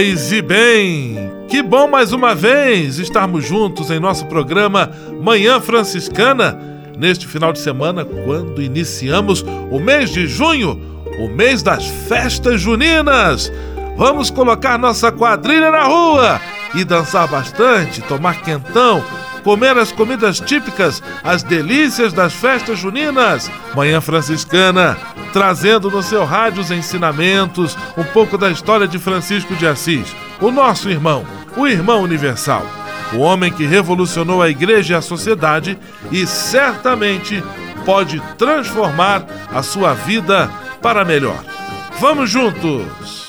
Paz e bem! Que bom mais uma vez estarmos juntos em nosso programa Manhã Franciscana, neste final de semana, quando iniciamos o mês de junho, o mês das festas juninas. Vamos colocar nossa quadrilha na rua e dançar bastante, tomar quentão, comer as comidas típicas, as delícias das festas juninas. Manhã Franciscana, trazendo no seu rádio os ensinamentos, um pouco da história de Francisco de Assis, o nosso irmão, o irmão universal. O homem que revolucionou a igreja e a sociedade e certamente pode transformar a sua vida para melhor. Vamos juntos!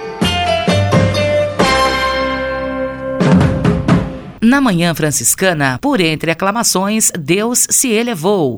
Na Manhã Franciscana, por entre aclamações, Deus se elevou.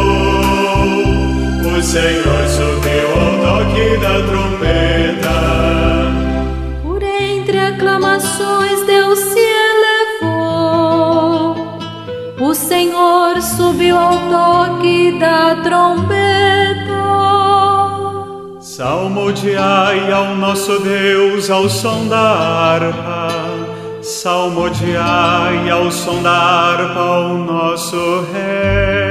o Senhor subiu ao toque da trombeta. Por entre aclamações Deus se o Senhor subiu ao toque da trombeta. Salmodiai ao nosso Deus ao som da harpa. Salmodiai ao som da harpa ao nosso Rei.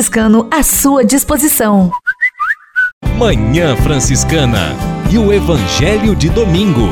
à sua disposição. Manhã Franciscana e o Evangelho de Domingo.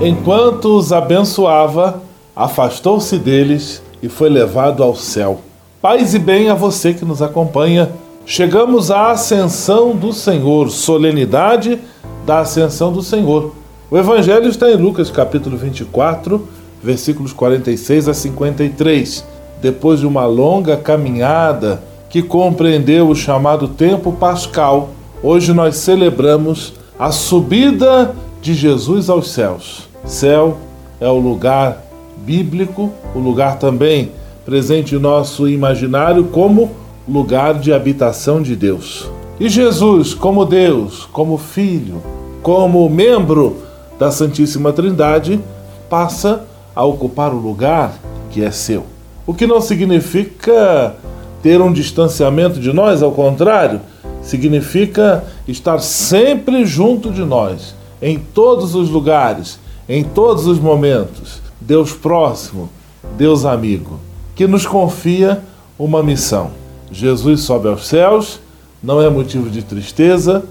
Enquanto os abençoava, afastou-se deles e foi levado ao céu. Paz e bem a você que nos acompanha. Chegamos à ascensão do Senhor, solenidade da ascensão do Senhor. O Evangelho está em Lucas capítulo 24, versículos 46 a 53. Depois de uma longa caminhada que compreendeu o chamado tempo pascal, hoje nós celebramos a subida de Jesus aos céus. Céu é o lugar bíblico, o lugar também presente em nosso imaginário como lugar de habitação de Deus. E Jesus, como Deus, como Filho, como membro da Santíssima Trindade, passa a ocupar o lugar que é seu. O que não significa ter um distanciamento de nós, ao contrário, significa estar sempre junto de nós, em todos os lugares, em todos os momentos. Deus próximo, Deus amigo, que nos confia uma missão. Jesus sobe aos céus, não é motivo de tristeza,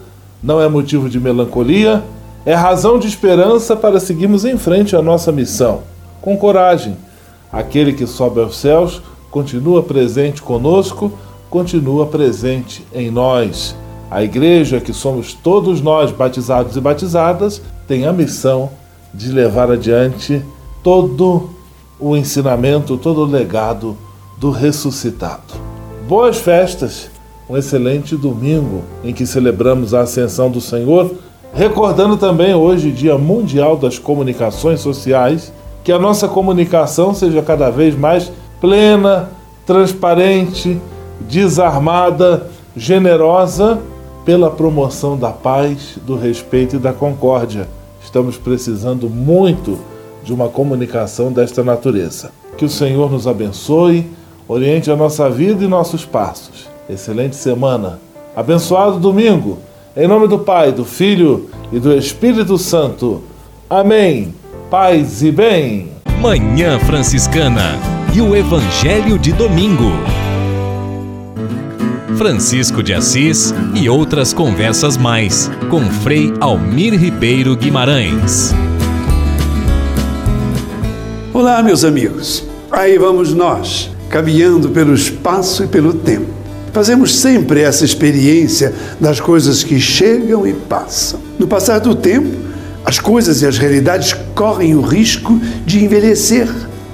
não é motivo de melancolia, é razão de esperança para seguirmos em frente a nossa missão. Com coragem, aquele que sobe aos céus continua presente conosco, continua presente em nós. A igreja, que somos todos nós batizados e batizadas, tem a missão de levar adiante todo o ensinamento, todo o legado do ressuscitado. Boas festas, um excelente domingo em que celebramos a ascensão do Senhor, recordando também hoje, Dia Mundial das Comunicações Sociais, que a nossa comunicação seja cada vez mais plena, transparente, desarmada, generosa pela promoção da paz, do respeito e da concórdia. Estamos precisando muito de uma comunicação desta natureza. Que o Senhor nos abençoe, oriente a nossa vida e nossos passos. Excelente semana. Abençoado domingo. Em nome do Pai, do Filho e do Espírito Santo. Amém. Paz e bem. Manhã Franciscana e o Evangelho de Domingo. Francisco de Assis e outras conversas mais com Frei Almir Ribeiro Guimarães. Olá, meus amigos. Aí vamos nós, caminhando pelo espaço e pelo tempo. Fazemos sempre essa experiência das coisas que chegam e passam. No passar do tempo, as coisas e as realidades correm o risco de envelhecer.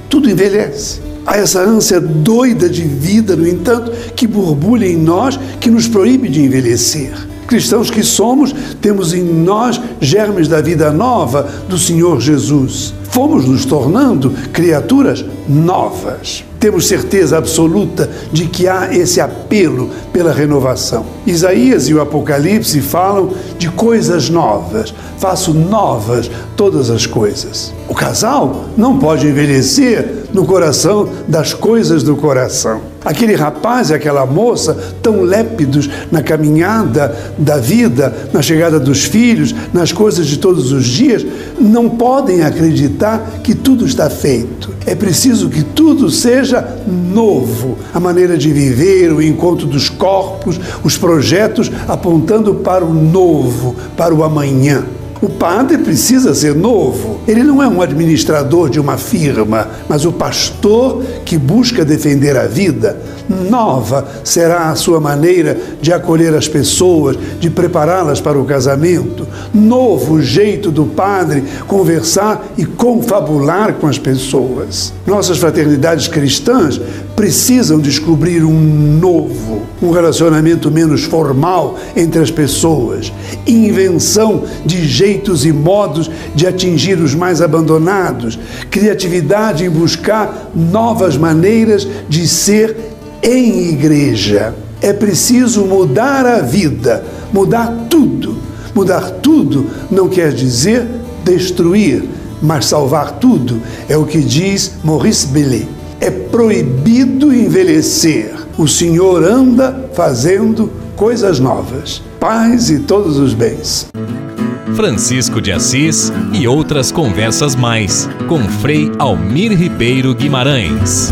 Tudo envelhece. Há essa ânsia doida de vida, no entanto, que borbulha em nós, que nos proíbe de envelhecer. Cristãos que somos, temos em nós germes da vida nova do Senhor Jesus. Fomos nos tornando criaturas novas. Temos certeza absoluta de que há esse apelo pela renovação. Isaías e o Apocalipse falam de coisas novas. Faço novas todas as coisas. O casal não pode envelhecer no coração das coisas do coração. Aquele rapaz e aquela moça, tão lépidos na caminhada da vida, na chegada dos filhos, nas coisas de todos os dias, não podem acreditar que tudo está feito. É preciso que tudo seja novo. A maneira de viver, o encontro dos corpos, os projetos apontando para o novo, para o amanhã. O padre precisa ser novo. Ele não é um administrador de uma firma, mas o pastor que busca defender a vida. Nova será a sua maneira de acolher as pessoas, de prepará-las para o casamento. Novo jeito do padre conversar e confabular com as pessoas. Nossas fraternidades cristãs precisam descobrir um novo, um relacionamento menos formal entre as pessoas, invenção de jeitos e modos de atingir os mais abandonados, criatividade em buscar novas maneiras de ser em igreja. É preciso mudar a vida, mudar tudo. Mudar tudo não quer dizer destruir, mas salvar tudo é o que diz Maurice Bellet. É proibido envelhecer. O Senhor anda fazendo coisas novas. Paz e todos os bens. Francisco de Assis e outras conversas mais com Frei Almir Ribeiro Guimarães.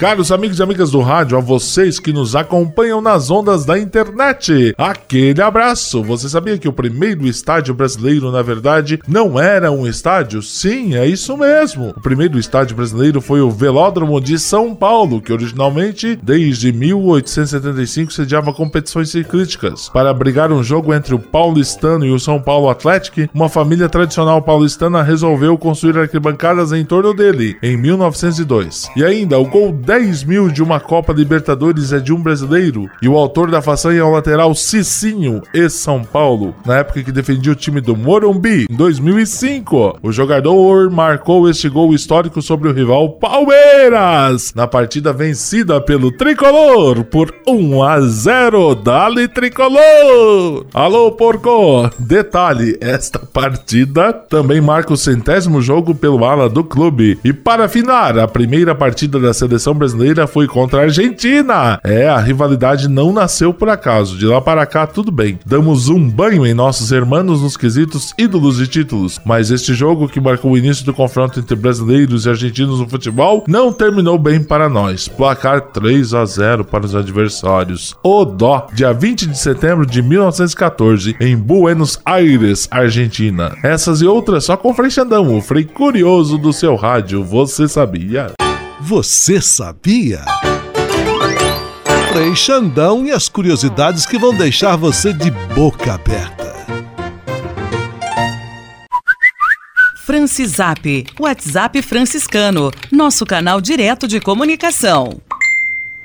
Caros amigos e amigas do rádio, a vocês que nos acompanham nas ondas da internet, aquele abraço! Você sabia que o primeiro estádio brasileiro, na verdade, não era um estádio? Sim, é isso mesmo! O primeiro estádio brasileiro foi o Velódromo de São Paulo, que originalmente, desde 1875, sediava competições ciclísticas. Para abrigar um jogo entre o paulistano e o São Paulo Atlético, uma família tradicional paulistana resolveu construir arquibancadas em torno dele, em 1902. E ainda, o gol 10 mil de uma Copa Libertadores é de um brasileiro e o autor da façanha é o lateral Cicinho, ex-São Paulo, na época que defendia o time do Morumbi, em 2005. O jogador marcou este gol histórico sobre o rival Palmeiras, na partida vencida pelo Tricolor por 1 a 0. Dali Tricolor! Alô, porco! Detalhe, esta partida também marca o centésimo jogo pelo ala do clube. E para afinar, a primeira partida da seleção brasileira foi contra a Argentina. É, a rivalidade não nasceu por acaso. De lá para cá, tudo bem. Damos um banho em nossos irmãos nos quesitos ídolos e títulos. Mas este jogo, que marcou o início do confronto entre brasileiros e argentinos no futebol, não terminou bem para nós. Placar 3 a 0 para os adversários. O dó, dia 20 de setembro de 1914, em Buenos Aires, Argentina. Essas e outras só com Frei Xandão, o Frei Curioso do seu rádio. Você sabia? Você sabia? Frei Xandão e as curiosidades que vão deixar você de boca aberta. Francisap, WhatsApp franciscano, nosso canal direto de comunicação.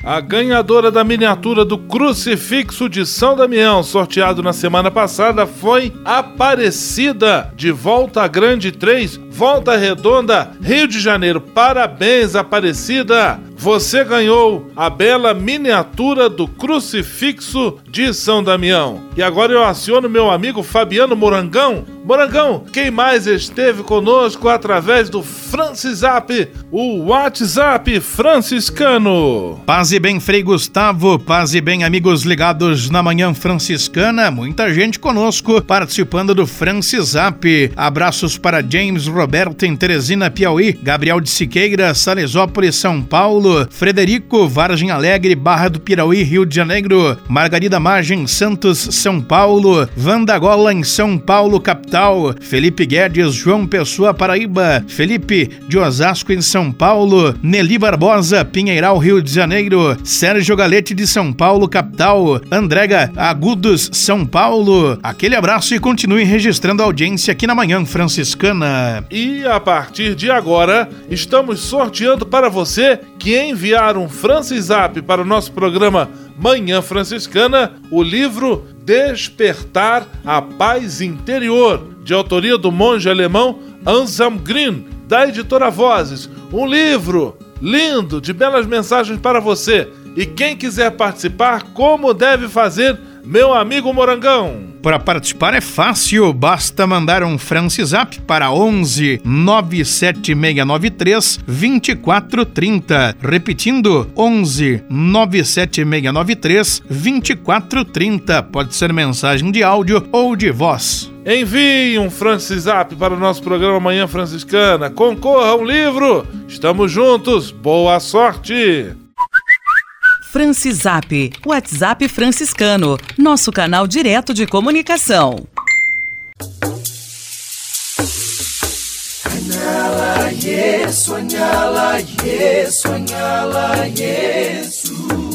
A ganhadora da miniatura do Crucifixo de São Damião, sorteado na semana passada, foi Aparecida, de Volta Grande 3, Volta Redonda, Rio de Janeiro. Parabéns, Aparecida! Você ganhou a bela miniatura do Crucifixo de São Damião. E agora eu aciono meu amigo Fabiano Morangão. Morangão, quem mais esteve conosco através do Francisap, o WhatsApp franciscano? Paz e bem, Frei Gustavo, paz e bem, amigos ligados na Manhã Franciscana. Muita gente conosco participando do Francisap. Abraços para James Roberto em Teresina, Piauí, Gabriel de Siqueira, Salesópolis, São Paulo. Frederico, Vargem Alegre, Barra do Pirauí, Rio de Janeiro, Margarida Margem, Santos, São Paulo, Vandagola, em São Paulo, capital, Felipe Guedes, João Pessoa, Paraíba, Felipe de Osasco, em São Paulo, Nelly Barbosa, Pinheiral, Rio de Janeiro, Sérgio Galete, de São Paulo, capital, Andrega Agudos, São Paulo. Aquele abraço e continue registrando a audiência aqui na Manhã Franciscana. E a partir de agora, estamos sorteando para você enviar um Francisap para o nosso programa Manhã Franciscana o livro Despertar a Paz Interior, de autoria do monge alemão Anselm Green, da editora Vozes. Um livro lindo, de belas mensagens para você. E quem quiser participar, como deve fazer, meu amigo Morangão? Para participar é fácil, basta mandar um Francisap para 11 97693 2430. Repetindo, 11 97693 2430. Pode ser mensagem de áudio ou de voz. Envie um Francisap para o nosso programa Manhã Franciscana. Concorra a um livro. Estamos juntos. Boa sorte! Francisap, WhatsApp franciscano, nosso canal direto de comunicação. Sonhala, yes, sonhala, yes, sonhala, yes.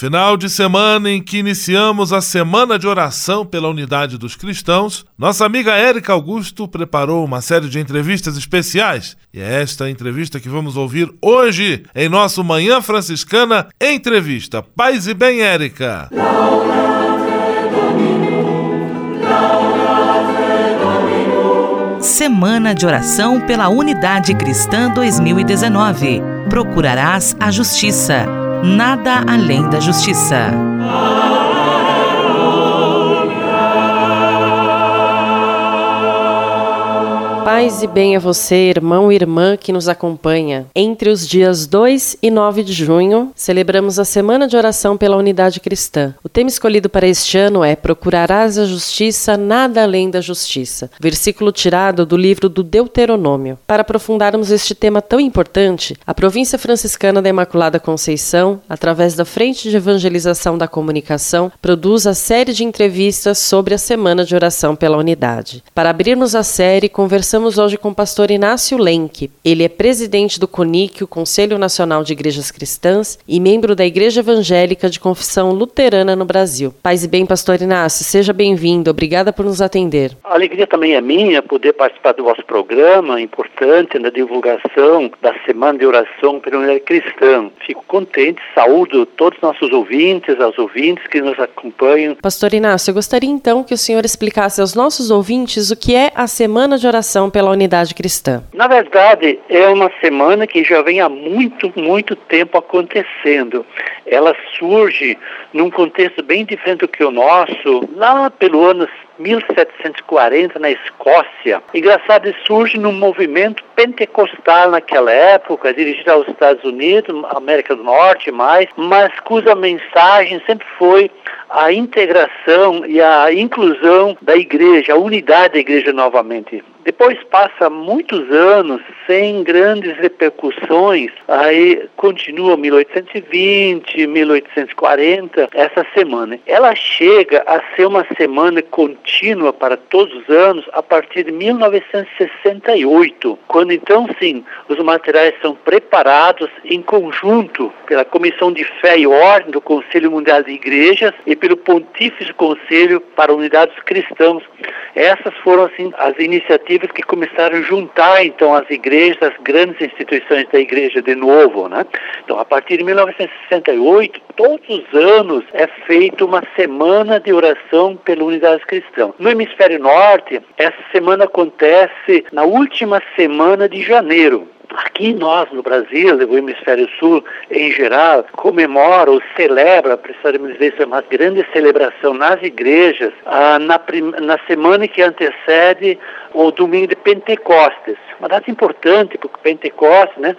Final de semana em que iniciamos a semana de oração pela unidade dos cristãos, nossa amiga Érica Augusto preparou uma série de entrevistas especiais. E é esta entrevista que vamos ouvir hoje em nosso Manhã Franciscana Entrevista. Paz e bem, Érica. Semana de Oração pela Unidade Cristã 2019. Procurarás a Justiça nada além da justiça. Paz e bem a você, irmão e irmã que nos acompanha. Entre os dias 2 e 9 de junho, celebramos a Semana de Oração pela Unidade Cristã. O tema escolhido para este ano é Procurarás a Justiça, nada além da justiça. Versículo tirado do livro do Deuteronômio. Para aprofundarmos este tema tão importante, a província franciscana da Imaculada Conceição, através da Frente de Evangelização da Comunicação, produz a série de entrevistas sobre a Semana de Oração pela Unidade. Para abrirmos a série, conversamos Conversamos hoje com o pastor Inácio Lenk. Ele é presidente do CONIC, o Conselho Nacional de Igrejas Cristãs, e membro da Igreja Evangélica de Confissão Luterana no Brasil. Paz e bem, pastor Inácio, seja bem-vindo. Obrigada por nos atender. A alegria também é minha poder participar do vosso programa, importante na divulgação da Semana de Oração pela Unidade Cristã. Fico contente, saúdo todos os nossos ouvintes, aos ouvintes que nos acompanham. Pastor Inácio, eu gostaria então que o senhor explicasse aos nossos ouvintes o que é a Semana de Oração pela unidade cristã? Na verdade, é uma semana que já vem há muito, muito tempo acontecendo. Ela surge num contexto bem diferente do que o nosso, lá pelo ano 1740 na Escócia. Engraçado, surge num movimento pentecostal naquela época, dirigido aos Estados Unidos, América do Norte mais, mas cuja mensagem sempre foi a integração e a inclusão da igreja, a unidade da igreja novamente. Depois passa muitos anos sem grandes repercussões, aí continua 1820, 1840, essa semana. Ela chega a ser uma semana contínua para todos os anos a partir de 1968, quando então sim, os materiais são preparados em conjunto pela Comissão de Fé e Ordem do Conselho Mundial de Igrejas e pelo Pontífice Conselho para Unidades Cristãos. Essas foram assim as iniciativas que começaram a juntar então as igrejas, as grandes instituições da igreja de novo, né? Então, a partir de 1968, todos os anos é feita uma semana de oração pela Unidade Cristã. No hemisfério norte, essa semana acontece na última semana de janeiro. Aqui nós, no Brasil, o Hemisfério Sul, em geral, comemora ou celebra, precisamos dizer, isso é uma grande celebração nas igrejas, ah, na, na semana que antecede o domingo de Pentecostes. Uma data importante, porque Pentecostes, né,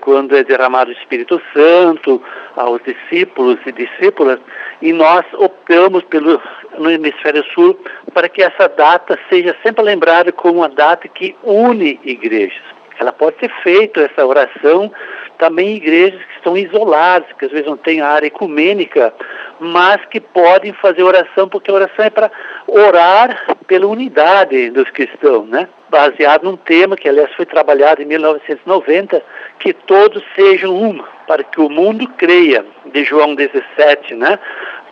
quando é derramado o Espírito Santo aos discípulos e discípulas, e nós optamos pelo, no Hemisfério Sul para que essa data seja sempre lembrada como uma data que une igrejas. Ela pode ser feita, essa oração, também em igrejas que estão isoladas, que às vezes não têm área ecumênica, mas que podem fazer oração, porque a oração é para orar pela unidade dos cristãos, né? Baseado num tema que, aliás, foi trabalhado em 1990, que todos sejam um, para que o mundo creia, de João 17, né?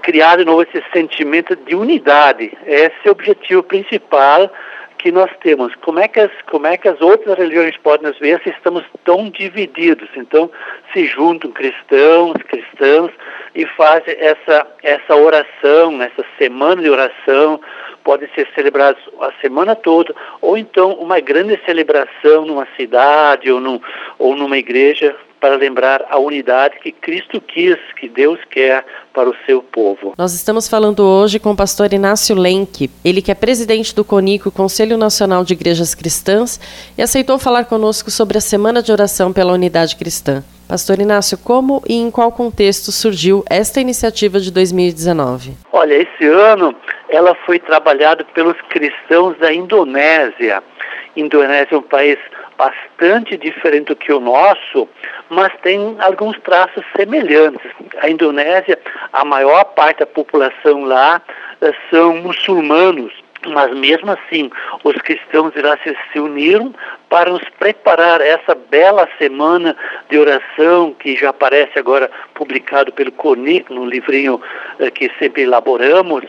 Criar de novo esse sentimento de unidade. Esse é o objetivo principal que nós temos. Como é que as, como é que as outras religiões podem nos ver se estamos tão divididos? Então, se juntam cristãos, cristãs e fazem essa, essa oração, essa semana de oração podem ser celebrados a semana toda, ou então uma grande celebração numa cidade ou, num, ou numa igreja para lembrar a unidade que Cristo quis, que Deus quer para o seu povo. Nós estamos falando hoje com o pastor Inácio Lenk, ele que é presidente do CONICO, Conselho Nacional de Igrejas Cristãs, e aceitou falar conosco sobre a Semana de Oração pela Unidade Cristã. Pastor Inácio, como e em qual contexto surgiu esta iniciativa de 2019? Olha, esse ano ela foi trabalhada pelos cristãos da Indonésia. Indonésia é um país bastante diferente do que o nosso, mas tem alguns traços semelhantes. A Indonésia, a maior parte da população lá eh, são muçulmanos, mas mesmo assim, os cristãos de lá se uniram para nos preparar essa bela semana de oração que já aparece agora publicado pelo CONIC, no livrinho eh, que sempre elaboramos,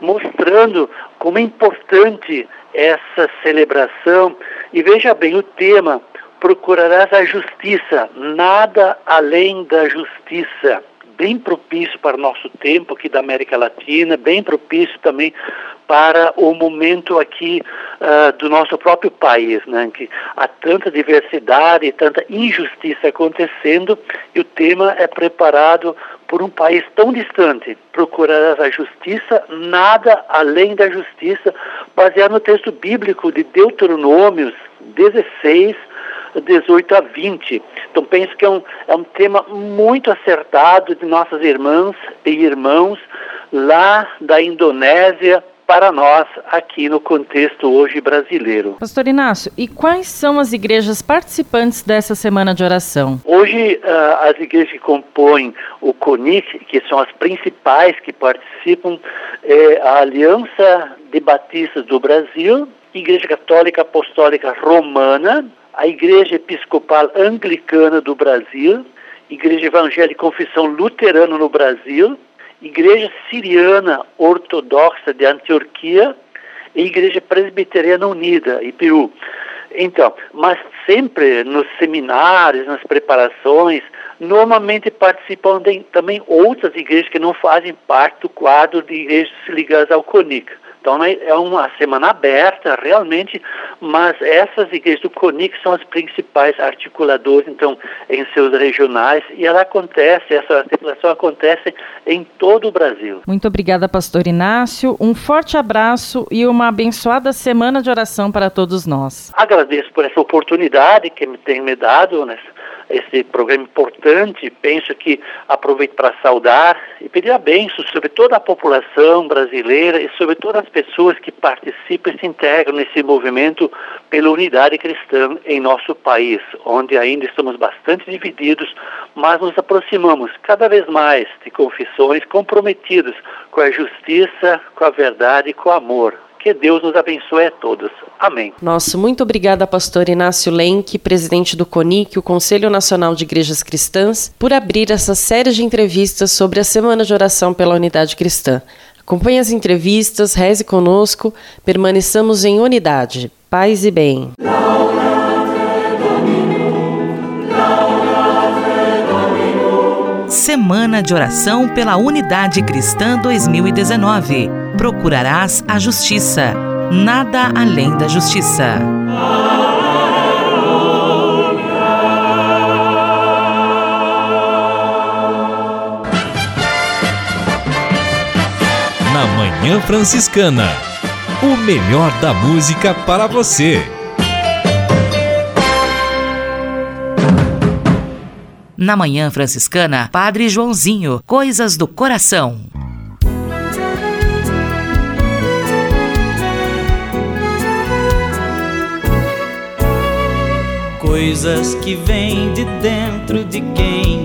mostrando como é importante essa celebração. E veja bem, o tema procurarás a justiça, nada além da justiça. Bem propício para o nosso tempo aqui da América Latina, bem propício também para o momento aqui uh, do nosso próprio país, né, que há tanta diversidade e tanta injustiça acontecendo e o tema é preparado por um país tão distante. Procurarás a justiça, nada além da justiça, baseado no texto bíblico de Deuteronômios 16, 18 a 20. Então penso que é um, é um tema muito acertado de nossas irmãs e irmãos lá da Indonésia, para nós aqui no contexto hoje brasileiro. Pastor Inácio, e quais são as igrejas participantes dessa semana de oração? Hoje, uh, as igrejas que compõem o CONIC, que são as principais que participam, é a Aliança de Batistas do Brasil, Igreja Católica Apostólica Romana, a Igreja Episcopal Anglicana do Brasil, Igreja Evangélica Confissão Luterana no Brasil, Igreja Siriana Ortodoxa de Antioquia e Igreja Presbiteriana Unida, IPU. Então, mas sempre nos seminários, nas preparações, normalmente participam de, também outras igrejas que não fazem parte do quadro de igrejas ligadas ao CONIC. Então né, é uma semana aberta realmente, mas essas igrejas do CONIC são as principais articuladoras, então, em seus regionais, e ela acontece, essa articulação acontece em todo o Brasil. Muito obrigada, pastor Inácio. Um forte abraço e uma abençoada semana de oração para todos nós. Agradeço por essa oportunidade que me tem me dado nessa esse programa importante. Penso que aproveito para saudar e pedir a bênção sobre toda a população brasileira e sobre todas as pessoas que participam e se integram nesse movimento pela unidade cristã em nosso país, onde ainda estamos bastante divididos, mas nos aproximamos cada vez mais de confissões comprometidas com a justiça, com a verdade e com o amor. Que Deus nos abençoe a todos. Amém. Nosso muito obrigada, pastor Inácio Lenk, presidente do CONIC, o Conselho Nacional de Igrejas Cristãs, por abrir essa série de entrevistas sobre a Semana de Oração pela Unidade Cristã. Acompanhe as entrevistas, reze conosco, permaneçamos em unidade. Paz e bem. Semana de Oração pela Unidade Cristã 2019. Procurarás a justiça, nada além da justiça. Na Manhã Franciscana, o melhor da música para você. Na Manhã Franciscana, Padre Joãozinho, Coisas do Coração. Coisas que vêm de dentro de quem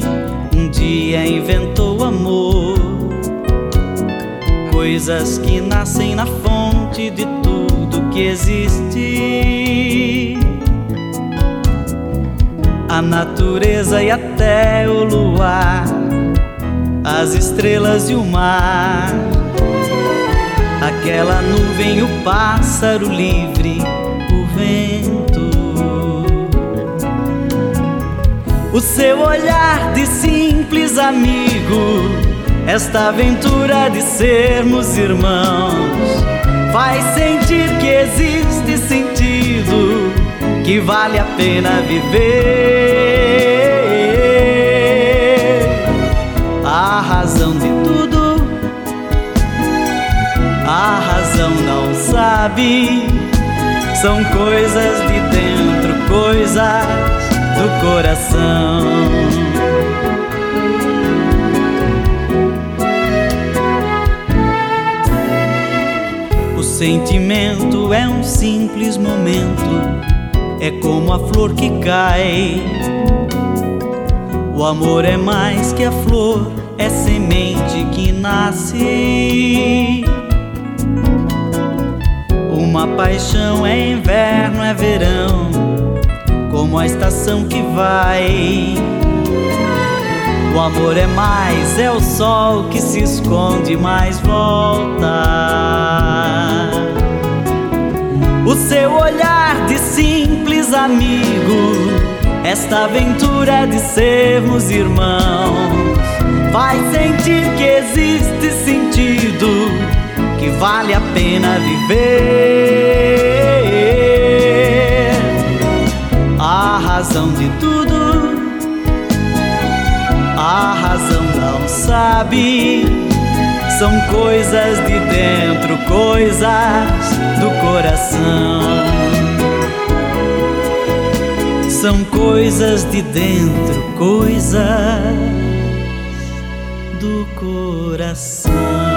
um dia inventou amor. Coisas que nascem na fonte de tudo que existe a natureza e até o luar, as estrelas e o mar, aquela nuvem, o pássaro livre, o seu olhar de simples amigo, esta aventura de sermos irmãos. Faz sentir que existe sentido, que vale a pena viver. A razão de tudo, a razão não sabe, são coisas de dentro, coisas do coração. sentimento é um simples momento, é como a flor que cai. O amor é mais que a flor, é semente que nasce. Uma paixão é inverno, é verão, como a estação que vai. O amor é mais, é o sol que se esconde, mas volta. O seu olhar de simples amigo, esta aventura é de sermos irmãos, faz sentir que existe sentido, que vale a pena viver. A razão de tudo, a razão não sabe são coisas de dentro, coisas do coração. São coisas de dentro, coisas do coração.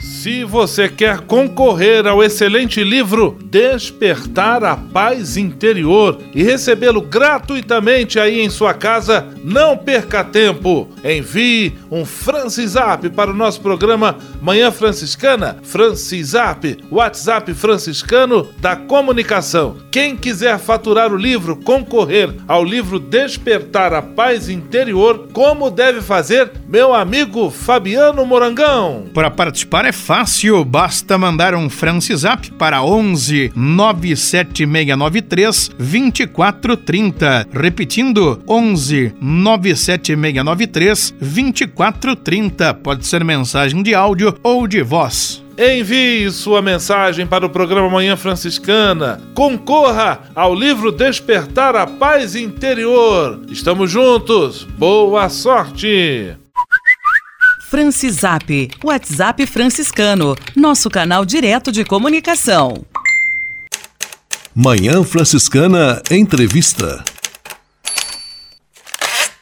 Se você quer concorrer ao excelente livro Despertar a Paz Interior e recebê-lo gratuitamente aí em sua casa, não perca tempo. Envie um Francisap para o nosso programa Manhã Franciscana, Francisap, WhatsApp franciscano da comunicação. Quem quiser faturar o livro, concorrer ao livro Despertar a Paz Interior, como deve fazer, meu amigo Fabiano Morangão? Para participar é fácil, basta mandar um Francisap para 11 97693 2430. Repetindo, 11 97693 2430. Pode ser mensagem de áudio ou de voz. Envie sua mensagem para o programa Manhã Franciscana. Concorra ao livro Despertar a Paz Interior. Estamos juntos. Boa sorte! Francisap, WhatsApp franciscano, nosso canal direto de comunicação. Manhã Franciscana Entrevista.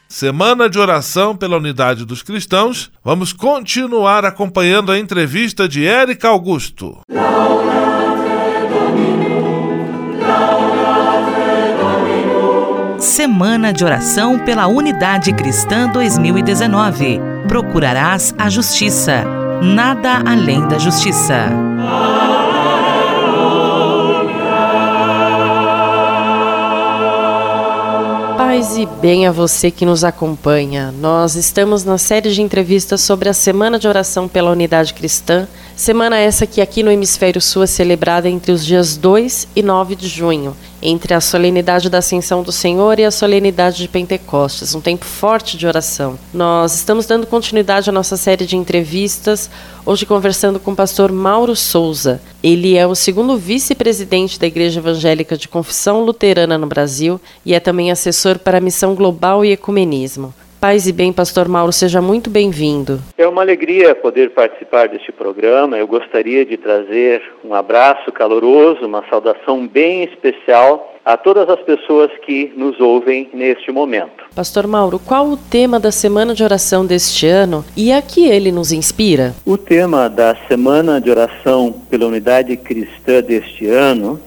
Semana de oração pela unidade dos cristãos. Vamos continuar acompanhando a entrevista de Érica Augusto. Semana de oração pela unidade cristã 2019 procurarás a justiça, nada além da justiça. Paz e bem a você que nos acompanha. Nós estamos na série de entrevistas sobre a Semana de Oração pela Unidade Cristã. Semana essa que aqui no Hemisfério Sul é celebrada entre os dias 2 e 9 de junho entre a solenidade da Ascensão do Senhor e a solenidade de Pentecostes, um tempo forte de oração. Nós estamos dando continuidade à nossa série de entrevistas, hoje conversando com o pastor Mauro Souza. Ele é o segundo vice-presidente da Igreja Evangélica de Confissão Luterana no Brasil e é também assessor para a Missão Global e Ecumenismo. Paz e bem, Pastor Mauro, seja muito bem-vindo. É uma alegria poder participar deste programa. Eu gostaria de trazer um abraço caloroso, uma saudação bem especial a todas as pessoas que nos ouvem neste momento. Pastor Mauro, qual o tema da Semana de Oração deste ano e a que ele nos inspira? O tema da Semana de Oração pela Unidade Cristã deste ano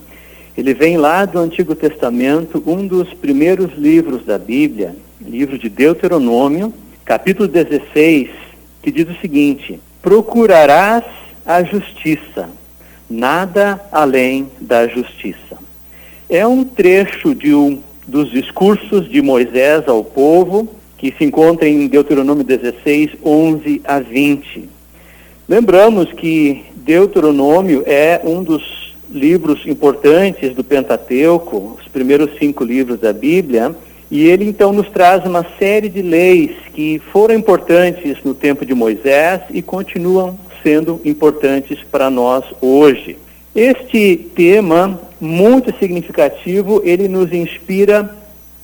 Ele vem lá do Antigo Testamento, um dos primeiros livros da Bíblia, livro de Deuteronômio, capítulo 16, que diz o seguinte: Procurarás a justiça, nada além da justiça. É um trecho de um dos discursos de Moisés ao povo, que se encontra em Deuteronômio 16, 11 a 20. Lembramos que Deuteronômio é um dos livros importantes do Pentateuco, os primeiros cinco livros da Bíblia, e ele então nos traz uma série de leis que foram importantes no tempo de Moisés e continuam sendo importantes para nós hoje. Este tema, muito significativo, ele nos inspira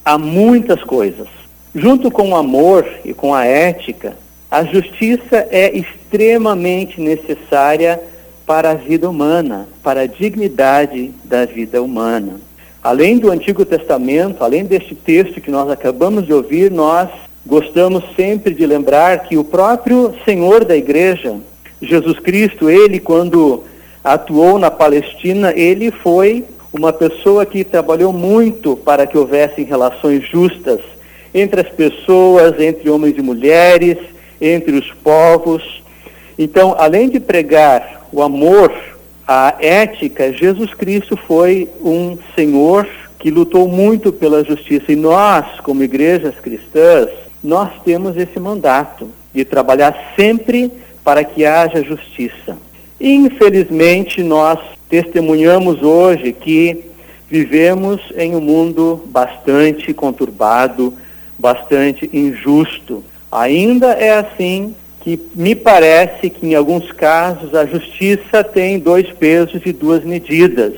a muitas coisas. Junto com o amor e com a ética, a justiça é extremamente necessária para a vida humana, para a dignidade da vida humana. Além do Antigo Testamento, além deste texto que nós acabamos de ouvir, nós gostamos sempre de lembrar que o próprio Senhor da Igreja, Jesus Cristo, ele quando atuou na Palestina, ele foi uma pessoa que trabalhou muito para que houvessem relações justas entre as pessoas, entre homens e mulheres, entre os povos. Então, além de pregar o amor a ética, Jesus Cristo foi um Senhor que lutou muito pela justiça. E nós, como igrejas cristãs, nós temos esse mandato de trabalhar sempre para que haja justiça. Infelizmente, nós testemunhamos hoje que vivemos em um mundo bastante conturbado, bastante injusto. Ainda é assim que me parece que em alguns casos a justiça tem dois pesos e duas medidas.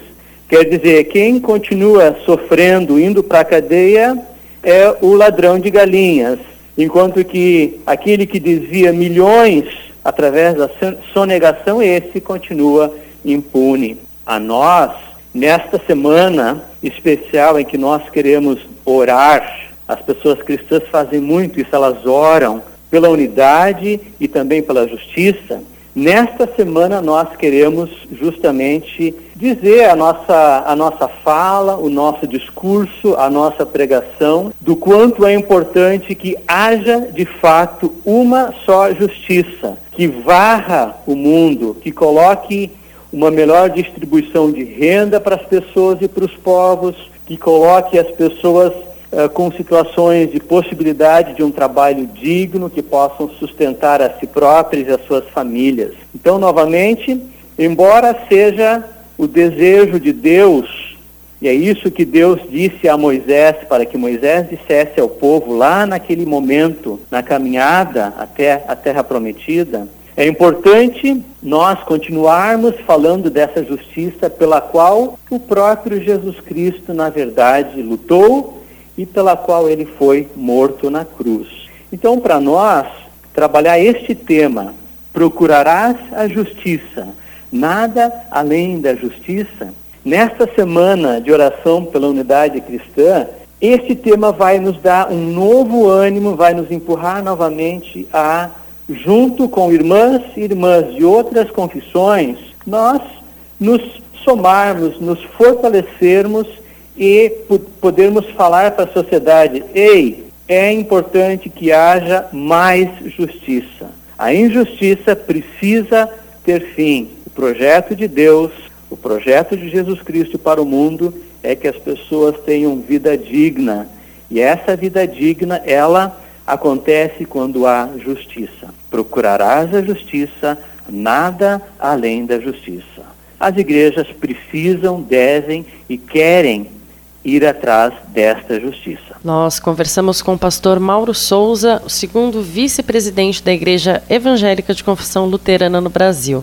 Quer dizer, quem continua sofrendo, indo para a cadeia, é o ladrão de galinhas, enquanto que aquele que desvia milhões através da sonegação, esse continua impune. A nós, nesta semana especial em que nós queremos orar, as pessoas cristãs fazem muito isso, elas oram pela unidade e também pela justiça, nesta semana nós queremos justamente dizer a nossa, a nossa fala, o nosso discurso, a nossa pregação, do quanto é importante que haja de fato uma só justiça, que varra o mundo, que coloque uma melhor distribuição de renda para as pessoas e para os povos, que coloque as pessoas uh, com situações de possibilidade de um trabalho digno que possam sustentar a si próprios e as suas famílias. Então, novamente, embora seja o desejo de Deus, e é isso que Deus disse a Moisés, para que Moisés dissesse ao povo lá naquele momento, na caminhada até a terra prometida, é importante nós continuarmos falando dessa justiça pela qual o próprio Jesus Cristo, na verdade, lutou e pela qual ele foi morto na cruz. Então, para nós, trabalhar este tema, procurarás a justiça, nada além da justiça, nesta semana de oração pela unidade cristã, este tema vai nos dar um novo ânimo, vai nos empurrar novamente a, junto com irmãs e irmãs de outras confissões, nós nos somarmos, nos fortalecermos e podermos falar para a sociedade: ei, é importante que haja mais justiça. A injustiça precisa ter fim. O projeto de Deus, o projeto de Jesus Cristo para o mundo é que as pessoas tenham vida digna. E essa vida digna, ela acontece quando há justiça. Procurarás a justiça, nada além da justiça. As igrejas precisam, devem e querem ir atrás desta justiça. Nós conversamos com o pastor Mauro Souza, o segundo vice-presidente da Igreja Evangélica de Confissão Luterana no Brasil.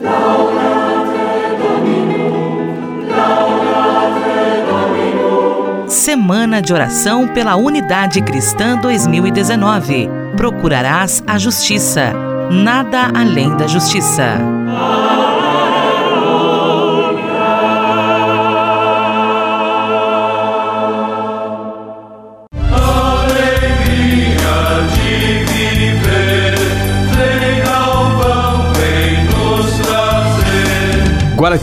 Semana de Oração pela Unidade Cristã 2019. Procurarás a justiça, nada além da justiça.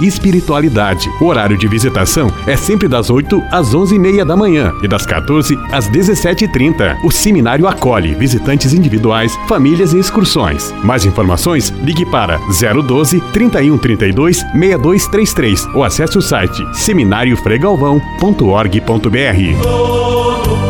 e espiritualidade. O horário de visitação é sempre das 8 às 11h30 da manhã e das 14 às 17h30. O seminário acolhe visitantes individuais, famílias e excursões. Mais informações, ligue para 012 3132 6233 ou acesse o site seminariofregalvão.org.br.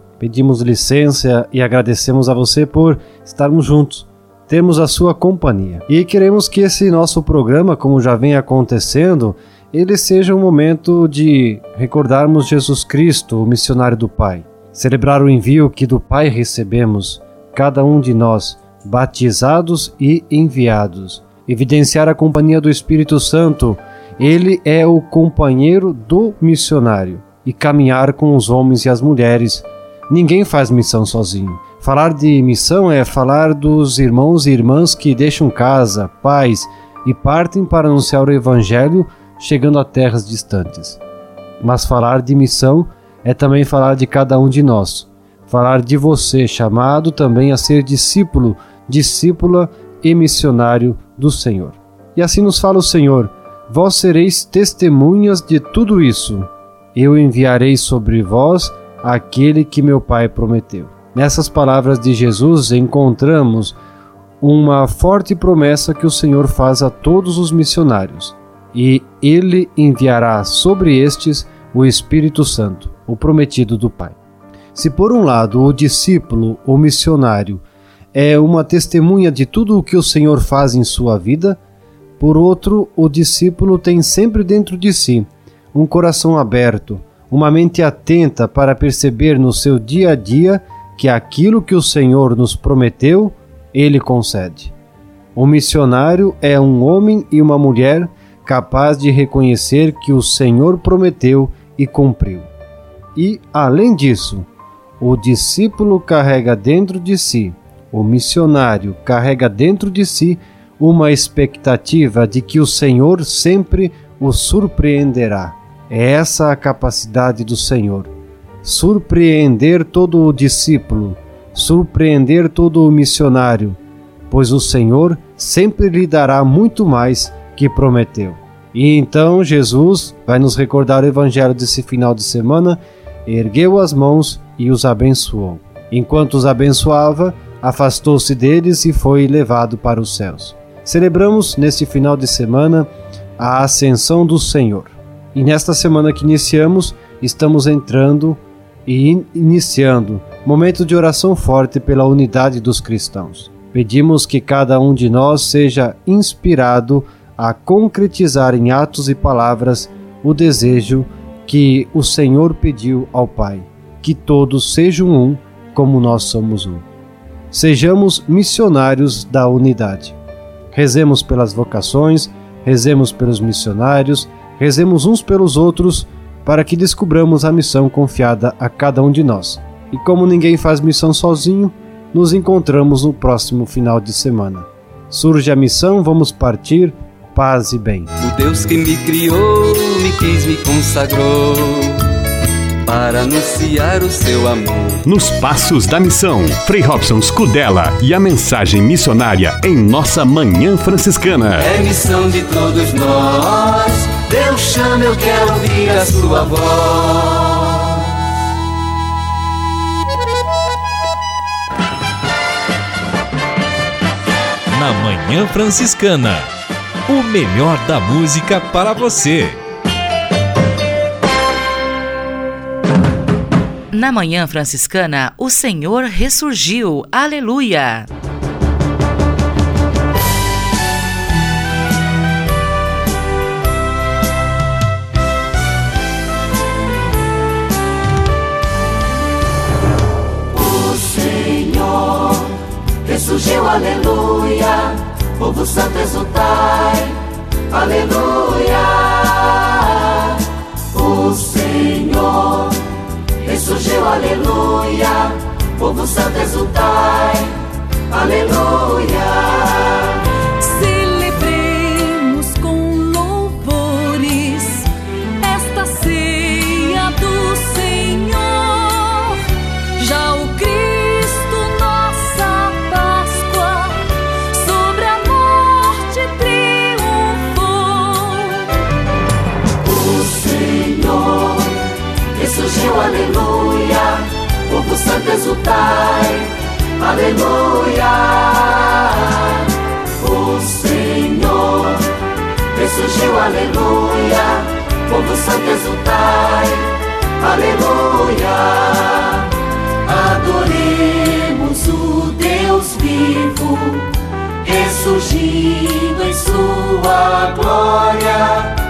Pedimos licença e agradecemos a você por estarmos juntos, termos a sua companhia. E queremos que esse nosso programa, como já vem acontecendo, ele seja um momento de recordarmos Jesus Cristo, o missionário do Pai. Celebrar o envio que do Pai recebemos, cada um de nós, batizados e enviados. Evidenciar a companhia do Espírito Santo ele é o companheiro do missionário e caminhar com os homens e as mulheres. Ninguém faz missão sozinho. Falar de missão é falar dos irmãos e irmãs que deixam casa, pais e partem para anunciar o Evangelho chegando a terras distantes. Mas falar de missão é também falar de cada um de nós. Falar de você, chamado também a ser discípulo, discípula e missionário do Senhor. E assim nos fala o Senhor vós sereis testemunhas de tudo isso. Eu enviarei sobre vós aquele que meu Pai prometeu. Nessas palavras de Jesus encontramos uma forte promessa que o Senhor faz a todos os missionários, e ele enviará sobre estes o Espírito Santo, o prometido do Pai. Se por um lado o discípulo, o missionário, é uma testemunha de tudo o que o Senhor faz em sua vida, por outro, o discípulo tem sempre dentro de si um coração aberto, uma mente atenta para perceber no seu dia a dia que aquilo que o Senhor nos prometeu, ele concede. O missionário é um homem e uma mulher capaz de reconhecer que o Senhor prometeu e cumpriu. E, além disso, o discípulo carrega dentro de si, o missionário carrega dentro de si uma expectativa de que o Senhor sempre o surpreenderá. É essa a capacidade do Senhor. Surpreender todo o discípulo, surpreender todo o missionário, pois o Senhor sempre lhe dará muito mais que prometeu. E então Jesus vai nos recordar o evangelho desse final de semana, ergueu as mãos e os abençoou. Enquanto os abençoava, afastou-se deles e foi levado para os céus. Celebramos neste final de semana a ascensão do Senhor. E nesta semana que iniciamos, estamos entrando e iniciando momento de oração forte pela unidade dos cristãos. Pedimos que cada um de nós seja inspirado a concretizar em atos e palavras o desejo que o Senhor pediu ao Pai, que todos sejam um como nós somos um. Sejamos missionários da unidade. Rezemos pelas vocações, rezemos pelos missionários, rezemos uns pelos outros para que descubramos a missão confiada a cada um de nós. E como ninguém faz missão sozinho, nos encontramos no próximo final de semana. Surge a missão, vamos partir, paz e bem. O Deus que me criou, me quis, me consagrou para anunciar o seu amor. Nos Passos da Missão, Frei Robson Scudella e a mensagem missionária em nossa Manhã Franciscana. É missão de todos nós. Deus chama, eu quero ouvir a sua voz. Na Manhã Franciscana. O melhor da música para você. Na Manhã Franciscana, o Senhor ressurgiu. Aleluia! Ressurgiu, aleluia. Povo santo exultai, aleluia. O Senhor ressurgiu, aleluia. Povo santo exultai, aleluia. Aleluia. Povo santo exultai, aleluia. O Senhor ressurgiu, aleluia. Povo santo exultai, aleluia. Adoremos o Deus vivo, ressurgindo em sua glória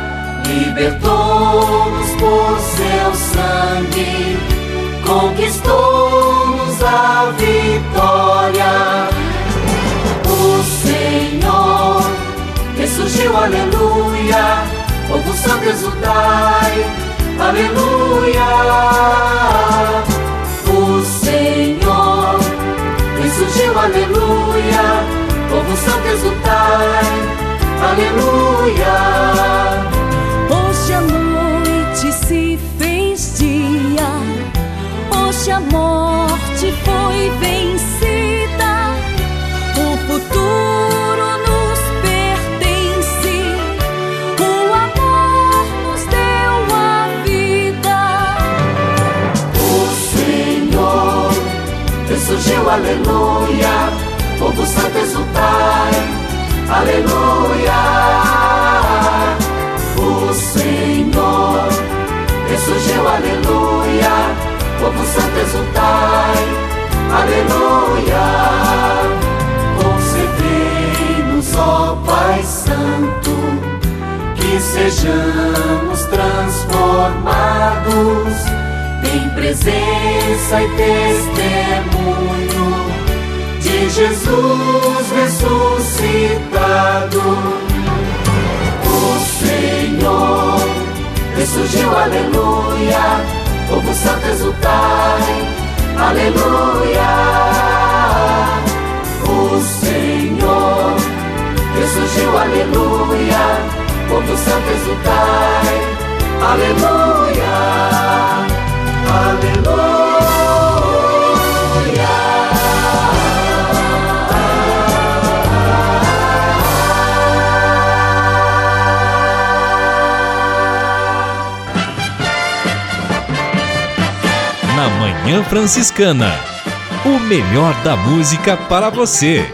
libertou-nos por seu sangue, conquistou-nos a vitória. O Senhor ressurgiu, aleluia, povo santo exultai, aleluia. O Senhor ressurgiu, aleluia, povo santo exultai, aleluia. A morte foi vencida, o futuro nos pertence, o amor nos deu a vida. O Senhor ressurgiu, aleluia. Povo santo exultai, aleluia. O Senhor ressurgiu, aleluia. Povo santo exultai, aleluia. Concedei-nos, ó Pai Santo, que sejamos transformados em presença e testemunho de Jesus ressuscitado. O Senhor ressurgiu, aleluia. Povo santo exultai, aleluia. O Senhor ressurgiu, aleluia. Povo santo exultai, aleluia. Na Manhã Franciscana. O melhor da música para você.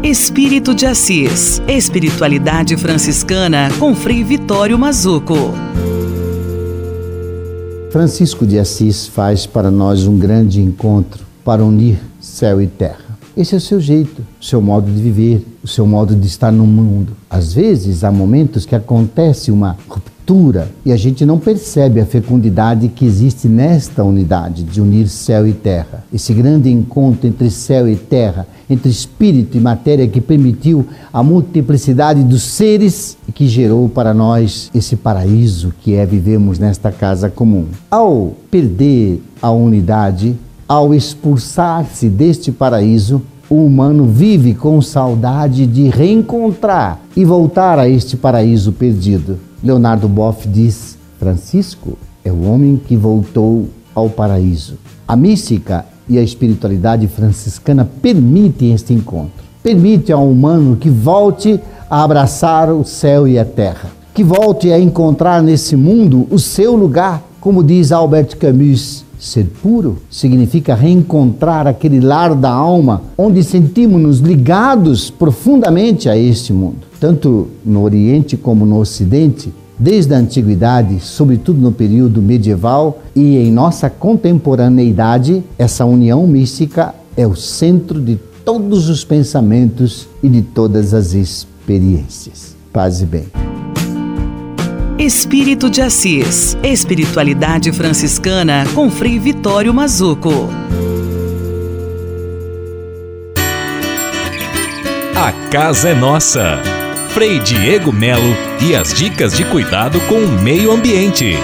Espírito de Assis. Espiritualidade franciscana com Frei Vitório Mazuco. Francisco de Assis faz para nós um grande encontro para unir céu e terra. Esse é o seu jeito, seu modo de viver, o seu modo de estar no mundo. Às vezes há momentos que acontece uma ruptura e a gente não percebe a fecundidade que existe nesta unidade de unir céu e terra. Esse grande encontro entre céu e terra, entre espírito e matéria que permitiu a multiplicidade dos seres e que gerou para nós esse paraíso que é vivemos nesta casa comum. Ao perder a unidade, ao expulsar-se deste paraíso, o humano vive com saudade de reencontrar e voltar a este paraíso perdido. Leonardo Boff diz: Francisco é o homem que voltou ao paraíso. A mística e a espiritualidade franciscana permitem este encontro. Permite ao humano que volte a abraçar o céu e a terra, que volte a encontrar nesse mundo o seu lugar, como diz Albert Camus, Ser puro significa reencontrar aquele lar da alma onde sentimos-nos ligados profundamente a este mundo. Tanto no Oriente como no Ocidente, desde a antiguidade, sobretudo no período medieval e em nossa contemporaneidade, essa união mística é o centro de todos os pensamentos e de todas as experiências. Paz e bem. Espírito de Assis. Espiritualidade franciscana com Frei Vitório Mazuco. A casa é nossa. Frei Diego Melo e as dicas de cuidado com o meio ambiente.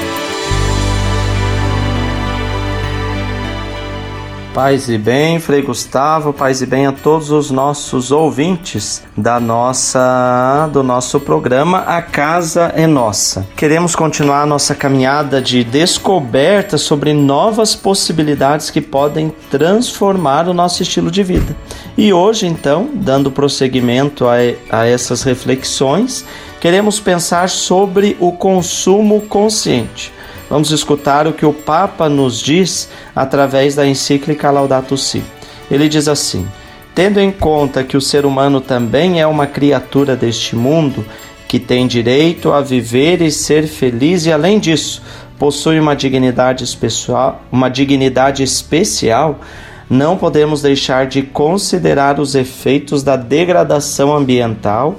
Paz e bem, Frei Gustavo, paz e bem a todos os nossos ouvintes da nossa do nosso programa A Casa é Nossa. Queremos continuar a nossa caminhada de descoberta sobre novas possibilidades que podem transformar o nosso estilo de vida. E hoje, então, dando prosseguimento a, a essas reflexões, queremos pensar sobre o consumo consciente. Vamos escutar o que o Papa nos diz através da encíclica Laudato Si. Ele diz assim: Tendo em conta que o ser humano também é uma criatura deste mundo, que tem direito a viver e ser feliz e além disso, possui uma dignidade especial, uma dignidade especial, não podemos deixar de considerar os efeitos da degradação ambiental,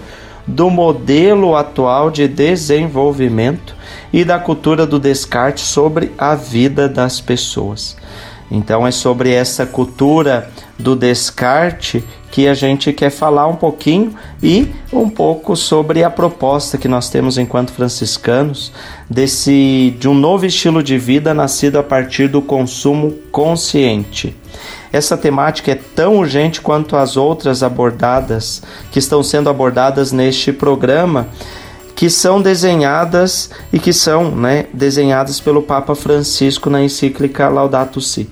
do modelo atual de desenvolvimento e da cultura do descarte sobre a vida das pessoas. Então é sobre essa cultura do descarte que a gente quer falar um pouquinho e um pouco sobre a proposta que nós temos enquanto franciscanos desse de um novo estilo de vida nascido a partir do consumo consciente. Essa temática é tão urgente quanto as outras abordadas que estão sendo abordadas neste programa que são desenhadas e que são né, desenhadas pelo Papa Francisco na encíclica Laudato Si.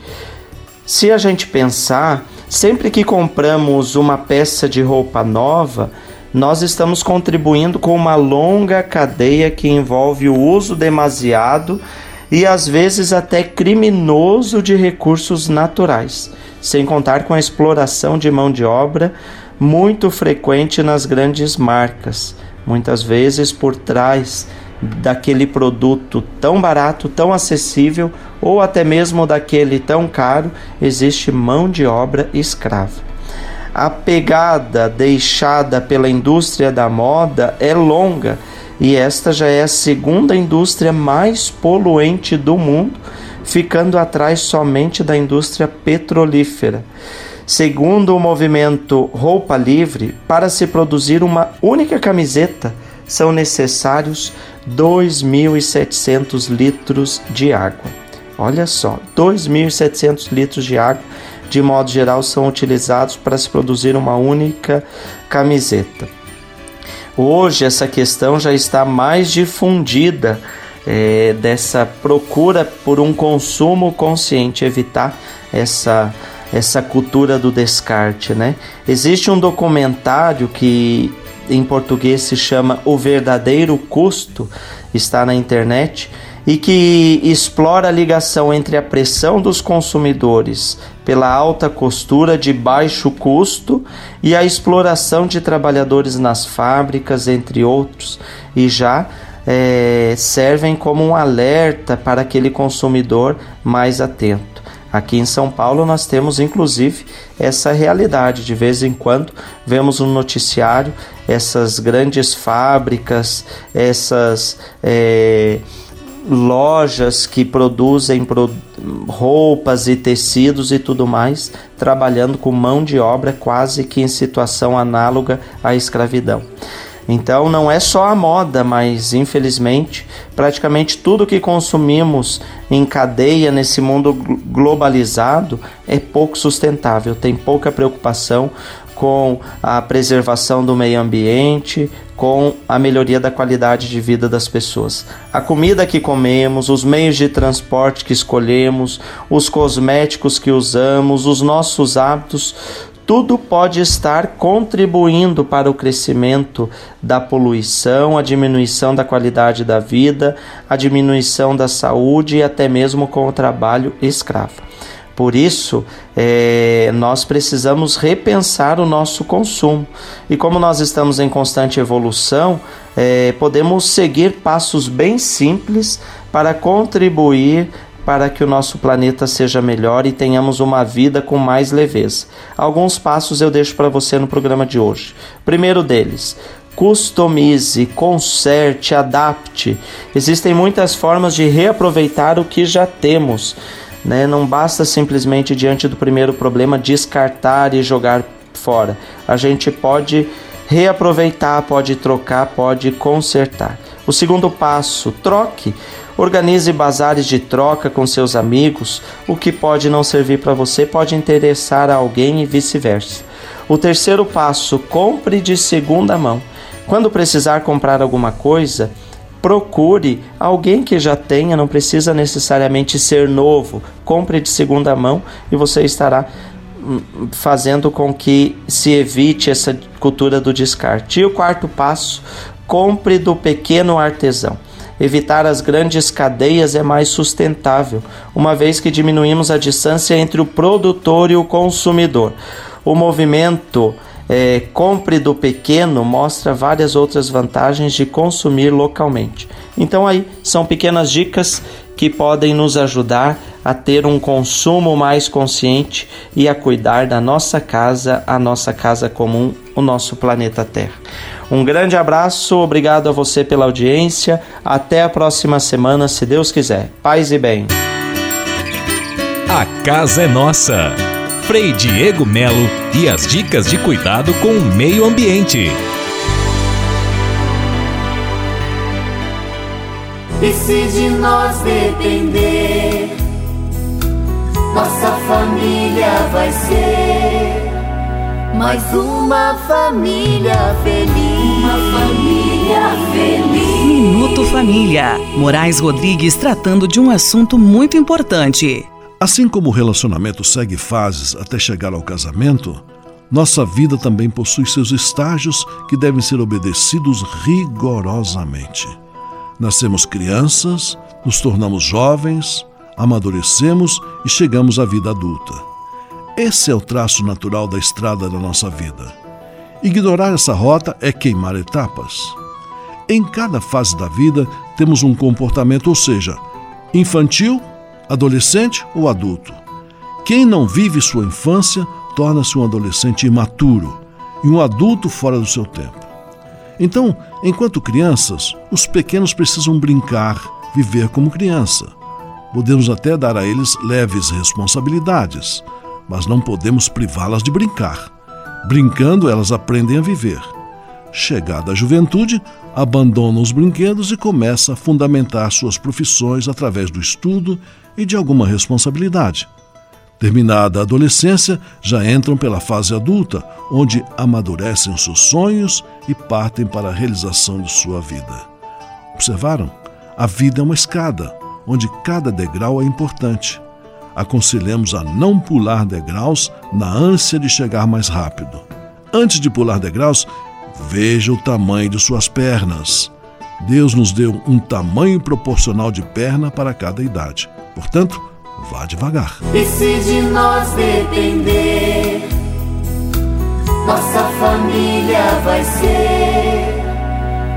Se a gente pensar, sempre que compramos uma peça de roupa nova, nós estamos contribuindo com uma longa cadeia que envolve o uso demasiado e às vezes até criminoso de recursos naturais, sem contar com a exploração de mão de obra muito frequente nas grandes marcas muitas vezes por trás daquele produto tão barato, tão acessível ou até mesmo daquele tão caro, existe mão de obra escrava. A pegada deixada pela indústria da moda é longa e esta já é a segunda indústria mais poluente do mundo, ficando atrás somente da indústria petrolífera. Segundo o movimento Roupa Livre, para se produzir uma única camiseta são necessários 2.700 litros de água. Olha só, 2.700 litros de água, de modo geral, são utilizados para se produzir uma única camiseta. Hoje, essa questão já está mais difundida é, dessa procura por um consumo consciente, evitar essa essa cultura do descarte, né? Existe um documentário que em português se chama O Verdadeiro Custo, está na internet e que explora a ligação entre a pressão dos consumidores pela alta costura de baixo custo e a exploração de trabalhadores nas fábricas, entre outros, e já é, servem como um alerta para aquele consumidor mais atento. Aqui em São Paulo nós temos inclusive essa realidade. De vez em quando vemos no noticiário essas grandes fábricas, essas é, lojas que produzem pro, roupas e tecidos e tudo mais, trabalhando com mão de obra quase que em situação análoga à escravidão. Então não é só a moda, mas infelizmente praticamente tudo que consumimos em cadeia nesse mundo globalizado é pouco sustentável, tem pouca preocupação com a preservação do meio ambiente, com a melhoria da qualidade de vida das pessoas. A comida que comemos, os meios de transporte que escolhemos, os cosméticos que usamos, os nossos hábitos, tudo pode estar contribuindo para o crescimento da poluição, a diminuição da qualidade da vida, a diminuição da saúde e até mesmo com o trabalho escravo. Por isso, é, nós precisamos repensar o nosso consumo. E como nós estamos em constante evolução, é, podemos seguir passos bem simples para contribuir para que o nosso planeta seja melhor e tenhamos uma vida com mais leveza. Alguns passos eu deixo para você no programa de hoje. Primeiro deles, customize, conserte, adapte. Existem muitas formas de reaproveitar o que já temos. Né? Não basta simplesmente, diante do primeiro problema, descartar e jogar fora. A gente pode reaproveitar, pode trocar, pode consertar. O segundo passo, troque. Organize bazares de troca com seus amigos. O que pode não servir para você pode interessar a alguém e vice-versa. O terceiro passo, compre de segunda mão. Quando precisar comprar alguma coisa, procure alguém que já tenha, não precisa necessariamente ser novo. Compre de segunda mão e você estará hum, fazendo com que se evite essa cultura do descarte. E o quarto passo, compre do pequeno artesão. Evitar as grandes cadeias é mais sustentável, uma vez que diminuímos a distância entre o produtor e o consumidor. O movimento é, compre do pequeno mostra várias outras vantagens de consumir localmente. Então aí são pequenas dicas que podem nos ajudar a ter um consumo mais consciente e a cuidar da nossa casa, a nossa casa comum, o nosso planeta Terra. Um grande abraço, obrigado a você pela audiência. Até a próxima semana, se Deus quiser. Paz e bem. A casa é nossa. Frei Diego Melo e as dicas de cuidado com o meio ambiente. E se de nós depender, nossa família vai ser mais uma família feliz. Uma família feliz. Minuto Família. Moraes Rodrigues tratando de um assunto muito importante. Assim como o relacionamento segue fases até chegar ao casamento, nossa vida também possui seus estágios que devem ser obedecidos rigorosamente. Nascemos crianças, nos tornamos jovens, amadurecemos e chegamos à vida adulta. Esse é o traço natural da estrada da nossa vida. Ignorar essa rota é queimar etapas. Em cada fase da vida temos um comportamento, ou seja, infantil, adolescente ou adulto. Quem não vive sua infância torna-se um adolescente imaturo e um adulto fora do seu tempo. Então, enquanto crianças, os pequenos precisam brincar, viver como criança. Podemos até dar a eles leves responsabilidades, mas não podemos privá-las de brincar. Brincando, elas aprendem a viver. Chegada a juventude, abandonam os brinquedos e começa a fundamentar suas profissões através do estudo e de alguma responsabilidade. Terminada a adolescência, já entram pela fase adulta, onde amadurecem seus sonhos e partem para a realização de sua vida. Observaram? A vida é uma escada, onde cada degrau é importante. Aconselhamos a não pular degraus na ânsia de chegar mais rápido. Antes de pular degraus, veja o tamanho de suas pernas. Deus nos deu um tamanho proporcional de perna para cada idade. Portanto, vá devagar. E se de nós depender, nossa família vai ser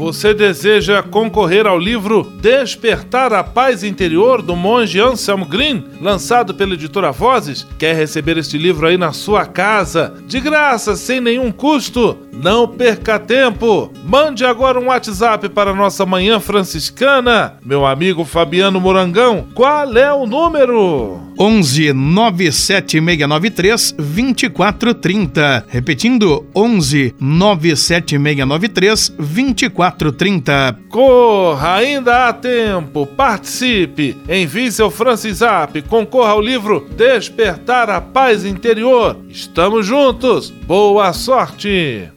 Você deseja concorrer ao livro Despertar a Paz Interior do monge Anselmo Green, lançado pela editora Vozes? Quer receber este livro aí na sua casa, de graça, sem nenhum custo? Não perca tempo! Mande agora um WhatsApp para nossa manhã franciscana. Meu amigo Fabiano Morangão, qual é o número? 11 97693 2430. Repetindo, 11 97693 2430. 3430. Corra, ainda há tempo. Participe. Envie seu Francisap. Concorra ao livro Despertar a Paz Interior. Estamos juntos. Boa sorte.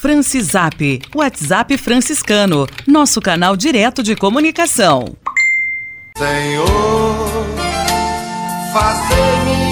Francisap, WhatsApp franciscano, nosso canal direto de comunicação. Senhor, fazei-me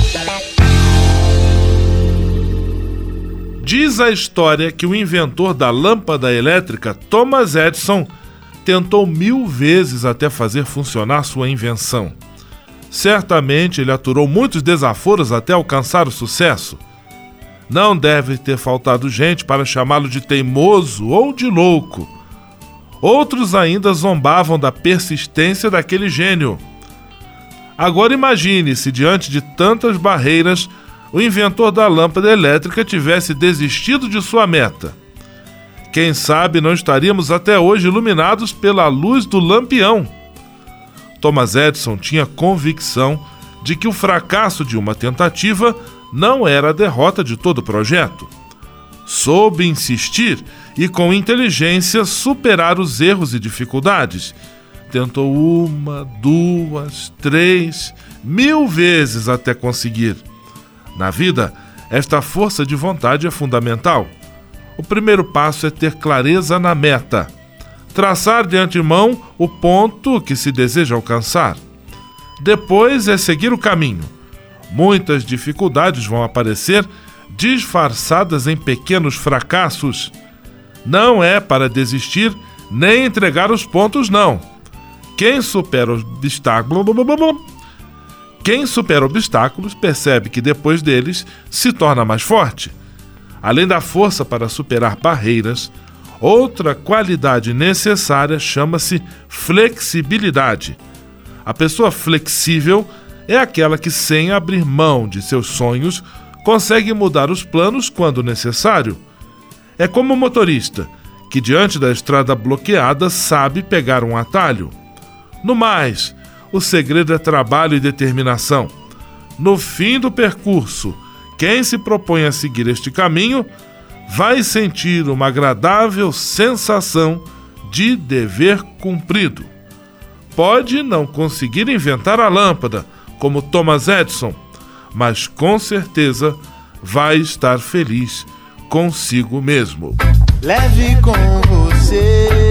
Diz a história que o inventor da lâmpada elétrica, Thomas Edison, tentou mil vezes até fazer funcionar sua invenção. Certamente ele aturou muitos desaforos até alcançar o sucesso. Não deve ter faltado gente para chamá-lo de teimoso ou de louco. Outros ainda zombavam da persistência daquele gênio. Agora imagine se, diante de tantas barreiras, o inventor da lâmpada elétrica tivesse desistido de sua meta. Quem sabe não estaríamos até hoje iluminados pela luz do lampião. Thomas Edison tinha convicção de que o fracasso de uma tentativa não era a derrota de todo o projeto. Soube insistir e, com inteligência, superar os erros e dificuldades. Tentou uma, duas, três, mil vezes até conseguir. Na vida, esta força de vontade é fundamental. O primeiro passo é ter clareza na meta traçar de antemão o ponto que se deseja alcançar. Depois é seguir o caminho. Muitas dificuldades vão aparecer disfarçadas em pequenos fracassos. Não é para desistir nem entregar os pontos, não. Quem supera obstáculos. Quem supera obstáculos percebe que depois deles se torna mais forte. Além da força para superar barreiras, Outra qualidade necessária chama-se flexibilidade. A pessoa flexível é aquela que, sem abrir mão de seus sonhos, consegue mudar os planos quando necessário. É como o motorista, que diante da estrada bloqueada sabe pegar um atalho. No mais, o segredo é trabalho e determinação. No fim do percurso, quem se propõe a seguir este caminho vai sentir uma agradável sensação de dever cumprido. Pode não conseguir inventar a lâmpada, como Thomas Edison, mas com certeza vai estar feliz consigo mesmo. Leve com você